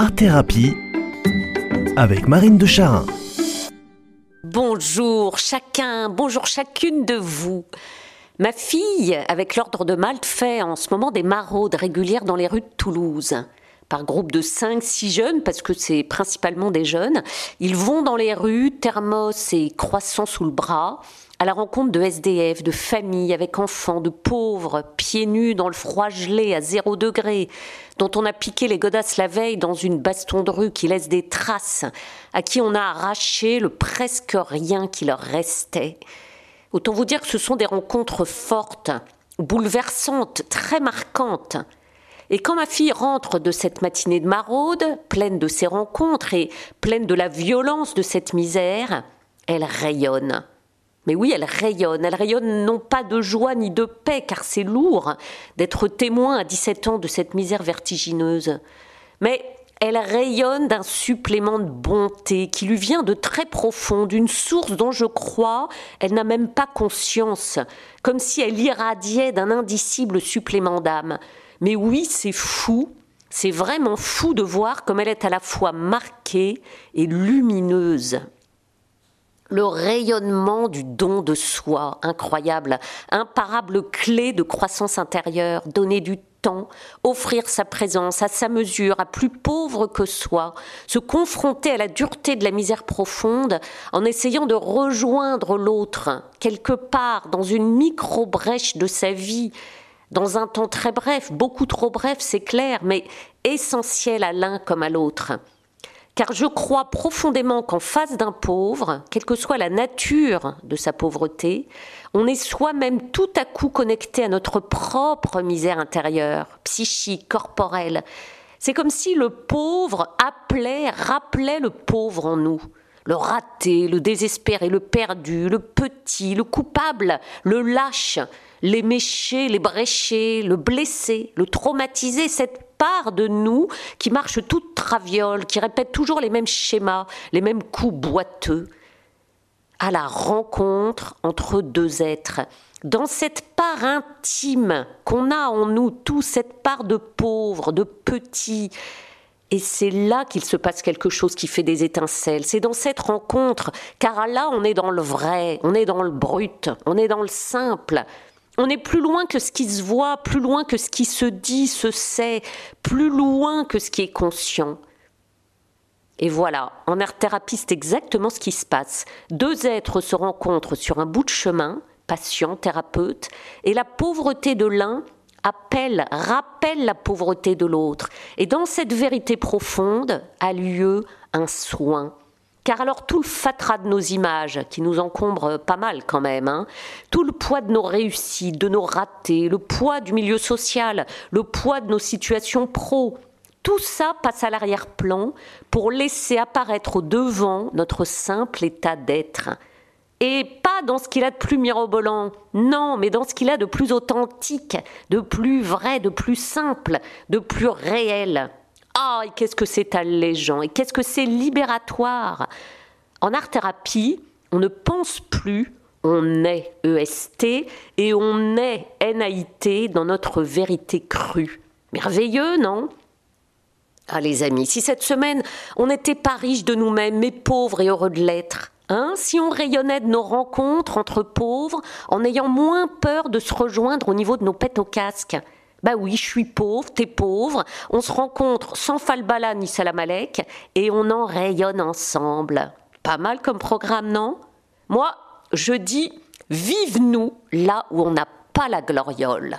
Art Thérapie avec Marine de Charin. Bonjour chacun, bonjour chacune de vous. Ma fille, avec l'ordre de Malte, fait en ce moment des maraudes régulières dans les rues de Toulouse. Par groupe de 5-6 jeunes, parce que c'est principalement des jeunes, ils vont dans les rues, thermos et croissants sous le bras, à la rencontre de SDF, de familles avec enfants, de pauvres, pieds nus dans le froid gelé à zéro degré, dont on a piqué les godasses la veille dans une baston de rue qui laisse des traces, à qui on a arraché le presque rien qui leur restait. Autant vous dire que ce sont des rencontres fortes, bouleversantes, très marquantes. Et quand ma fille rentre de cette matinée de maraude, pleine de ces rencontres et pleine de la violence de cette misère, elle rayonne. Mais oui, elle rayonne. Elle rayonne non pas de joie ni de paix, car c'est lourd d'être témoin à 17 ans de cette misère vertigineuse. Mais elle rayonne d'un supplément de bonté qui lui vient de très profond, d'une source dont je crois elle n'a même pas conscience, comme si elle irradiait d'un indicible supplément d'âme. Mais oui, c'est fou, c'est vraiment fou de voir comme elle est à la fois marquée et lumineuse le rayonnement du don de soi, incroyable, imparable clé de croissance intérieure, donner du temps, offrir sa présence à sa mesure, à plus pauvre que soi, se confronter à la dureté de la misère profonde en essayant de rejoindre l'autre, quelque part dans une micro-brèche de sa vie, dans un temps très bref, beaucoup trop bref, c'est clair, mais essentiel à l'un comme à l'autre car je crois profondément qu'en face d'un pauvre, quelle que soit la nature de sa pauvreté, on est soi-même tout à coup connecté à notre propre misère intérieure, psychique, corporelle. C'est comme si le pauvre appelait, rappelait le pauvre en nous. Le raté, le désespéré, le perdu, le petit, le coupable, le lâche, l'éméché, les bréchés, le blessé, le traumatisé, cette part de nous qui marche toute traviole, qui répète toujours les mêmes schémas, les mêmes coups boiteux, à la rencontre entre deux êtres. Dans cette part intime qu'on a en nous tous, cette part de pauvre, de petit, et c'est là qu'il se passe quelque chose qui fait des étincelles. C'est dans cette rencontre, car là, on est dans le vrai, on est dans le brut, on est dans le simple, on est plus loin que ce qui se voit, plus loin que ce qui se dit, se sait, plus loin que ce qui est conscient. Et voilà, en art-thérapie, c'est exactement ce qui se passe. Deux êtres se rencontrent sur un bout de chemin, patient, thérapeute, et la pauvreté de l'un appelle, rappelle la pauvreté de l'autre. Et dans cette vérité profonde a lieu un soin, car alors tout le fatras de nos images, qui nous encombre pas mal quand même, hein, tout le poids de nos réussites, de nos ratés, le poids du milieu social, le poids de nos situations pro, tout ça passe à l'arrière-plan pour laisser apparaître au devant notre simple état d'être. Et pas dans ce qu'il a de plus mirobolant, non, mais dans ce qu'il a de plus authentique, de plus vrai, de plus simple, de plus réel. Ah, et qu'est-ce que c'est allégeant, et qu'est-ce que c'est libératoire. En art-thérapie, on ne pense plus, on est EST et on est NAIT dans notre vérité crue. Merveilleux, non? Ah les amis, si cette semaine on n'était pas riche de nous-mêmes, mais pauvres et heureux de l'être, Hein, si on rayonnait de nos rencontres entre pauvres, en ayant moins peur de se rejoindre au niveau de nos pètes au casque, bah oui, je suis pauvre, t'es pauvre, on se rencontre sans falbala ni salamalek et on en rayonne ensemble. Pas mal comme programme, non? Moi, je dis, vive-nous là où on n'a pas la gloriole.